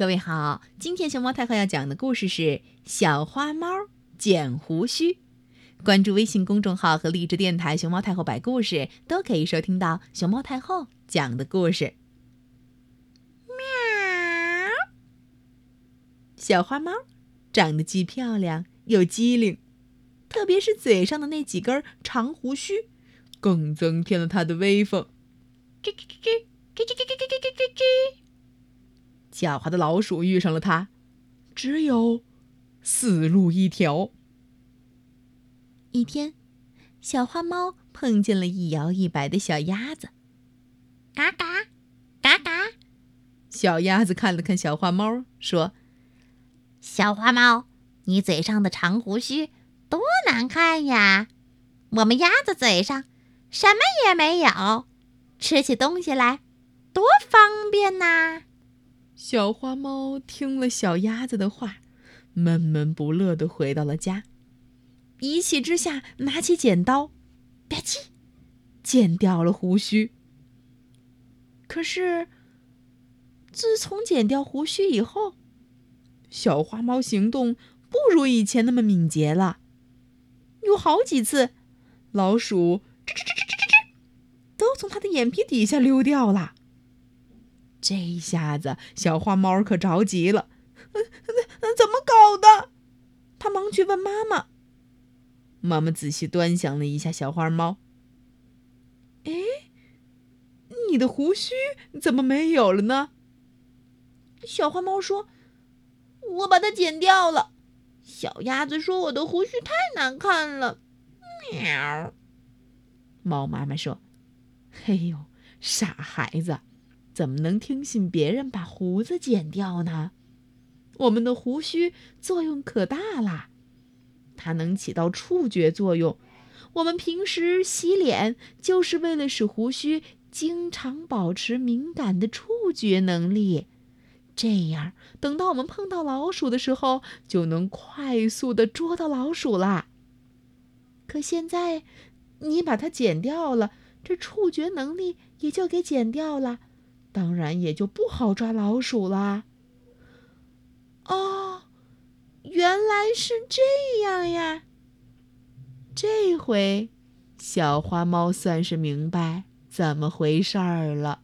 各位好，今天熊猫太后要讲的故事是《小花猫剪胡须》。关注微信公众号和荔枝电台“熊猫太后摆故事”，都可以收听到熊猫太后讲的故事。喵！小花猫长得既漂亮又机灵，特别是嘴上的那几根长胡须，更增添了它的威风。吱吱吱吱吱吱吱吱吱吱吱吱。狡猾的老鼠遇上了它，只有死路一条。一天，小花猫碰见了一摇一摆的小鸭子，嘎嘎嘎嘎。小鸭子看了看小花猫，说：“小花猫，你嘴上的长胡须多难看呀！我们鸭子嘴上什么也没有，吃起东西来多方便呐！”小花猫听了小鸭子的话，闷闷不乐地回到了家。一气之下，拿起剪刀，吧唧，剪掉了胡须。可是，自从剪掉胡须以后，小花猫行动不如以前那么敏捷了。有好几次，老鼠吱吱吱吱吱吱，都从它的眼皮底下溜掉了。这一下子，小花猫可着急了，怎么搞的？他忙去问妈妈。妈妈仔细端详了一下小花猫，哎，你的胡须怎么没有了呢？小花猫说：“我把它剪掉了。”小鸭子说：“我的胡须太难看了。”喵。猫妈妈说：“嘿呦，傻孩子。”怎么能听信别人把胡子剪掉呢？我们的胡须作用可大了，它能起到触觉作用。我们平时洗脸就是为了使胡须经常保持敏感的触觉能力，这样等到我们碰到老鼠的时候，就能快速的捉到老鼠啦。可现在你把它剪掉了，这触觉能力也就给剪掉了。当然也就不好抓老鼠啦。哦，原来是这样呀！这回小花猫算是明白怎么回事儿了。